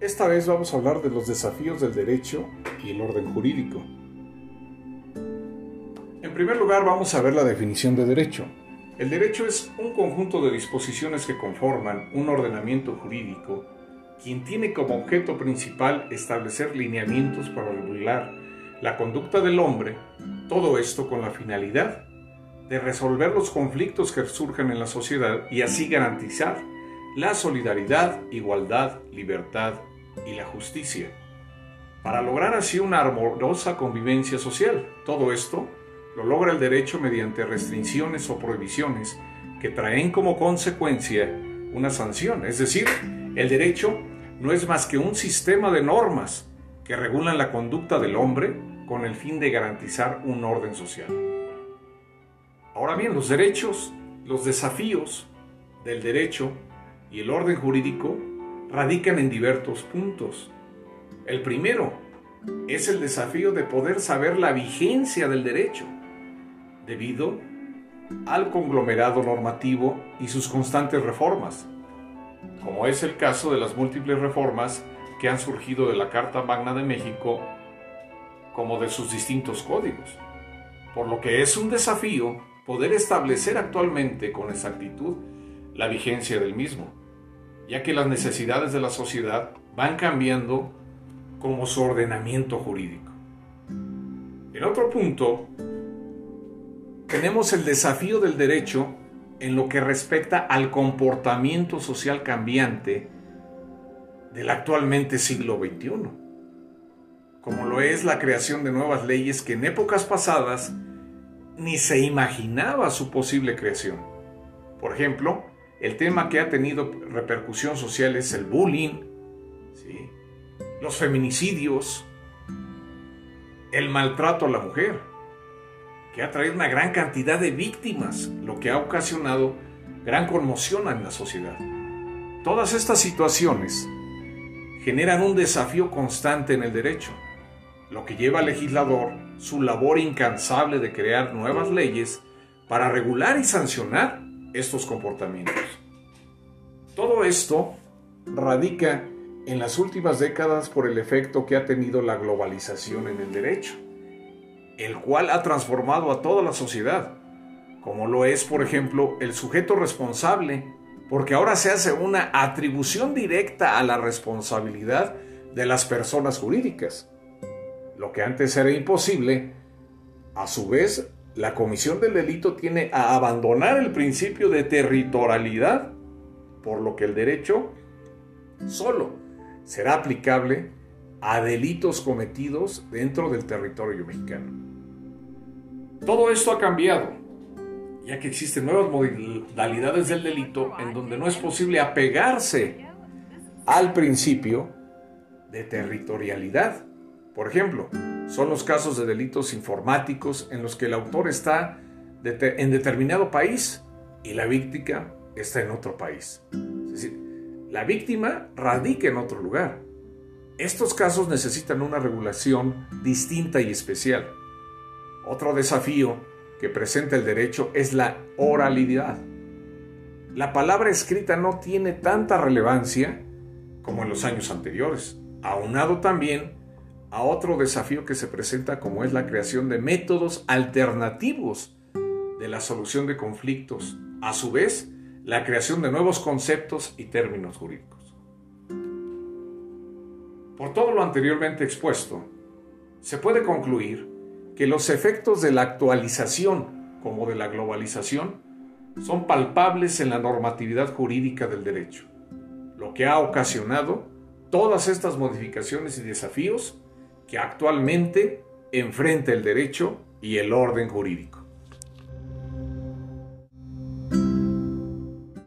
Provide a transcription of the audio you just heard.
Esta vez vamos a hablar de los desafíos del derecho y el orden jurídico. En primer lugar vamos a ver la definición de derecho. El derecho es un conjunto de disposiciones que conforman un ordenamiento jurídico quien tiene como objeto principal establecer lineamientos para regular la conducta del hombre, todo esto con la finalidad de resolver los conflictos que surgen en la sociedad y así garantizar la solidaridad, igualdad, libertad y la justicia, para lograr así una armoniosa convivencia social. Todo esto lo logra el derecho mediante restricciones o prohibiciones que traen como consecuencia una sanción. Es decir, el derecho no es más que un sistema de normas que regulan la conducta del hombre con el fin de garantizar un orden social. Ahora bien, los derechos, los desafíos del derecho y el orden jurídico radican en diversos puntos. El primero es el desafío de poder saber la vigencia del derecho, debido al conglomerado normativo y sus constantes reformas, como es el caso de las múltiples reformas que han surgido de la Carta Magna de México como de sus distintos códigos, por lo que es un desafío poder establecer actualmente con exactitud la vigencia del mismo ya que las necesidades de la sociedad van cambiando como su ordenamiento jurídico. En otro punto, tenemos el desafío del derecho en lo que respecta al comportamiento social cambiante del actualmente siglo XXI, como lo es la creación de nuevas leyes que en épocas pasadas ni se imaginaba su posible creación. Por ejemplo, el tema que ha tenido repercusión social es el bullying, los feminicidios, el maltrato a la mujer, que ha traído una gran cantidad de víctimas, lo que ha ocasionado gran conmoción en la sociedad. Todas estas situaciones generan un desafío constante en el derecho, lo que lleva al legislador su labor incansable de crear nuevas leyes para regular y sancionar estos comportamientos. Todo esto radica en las últimas décadas por el efecto que ha tenido la globalización en el derecho, el cual ha transformado a toda la sociedad, como lo es, por ejemplo, el sujeto responsable, porque ahora se hace una atribución directa a la responsabilidad de las personas jurídicas. Lo que antes era imposible, a su vez la comisión del delito tiene a abandonar el principio de territorialidad, por lo que el derecho solo será aplicable a delitos cometidos dentro del territorio mexicano. Todo esto ha cambiado, ya que existen nuevas modalidades del delito en donde no es posible apegarse al principio de territorialidad. Por ejemplo, son los casos de delitos informáticos en los que el autor está en determinado país y la víctima está en otro país. Es decir, la víctima radica en otro lugar. Estos casos necesitan una regulación distinta y especial. Otro desafío que presenta el derecho es la oralidad. La palabra escrita no tiene tanta relevancia como en los años anteriores, aunado también a otro desafío que se presenta como es la creación de métodos alternativos de la solución de conflictos, a su vez la creación de nuevos conceptos y términos jurídicos. Por todo lo anteriormente expuesto, se puede concluir que los efectos de la actualización como de la globalización son palpables en la normatividad jurídica del derecho, lo que ha ocasionado todas estas modificaciones y desafíos que actualmente enfrenta el derecho y el orden jurídico.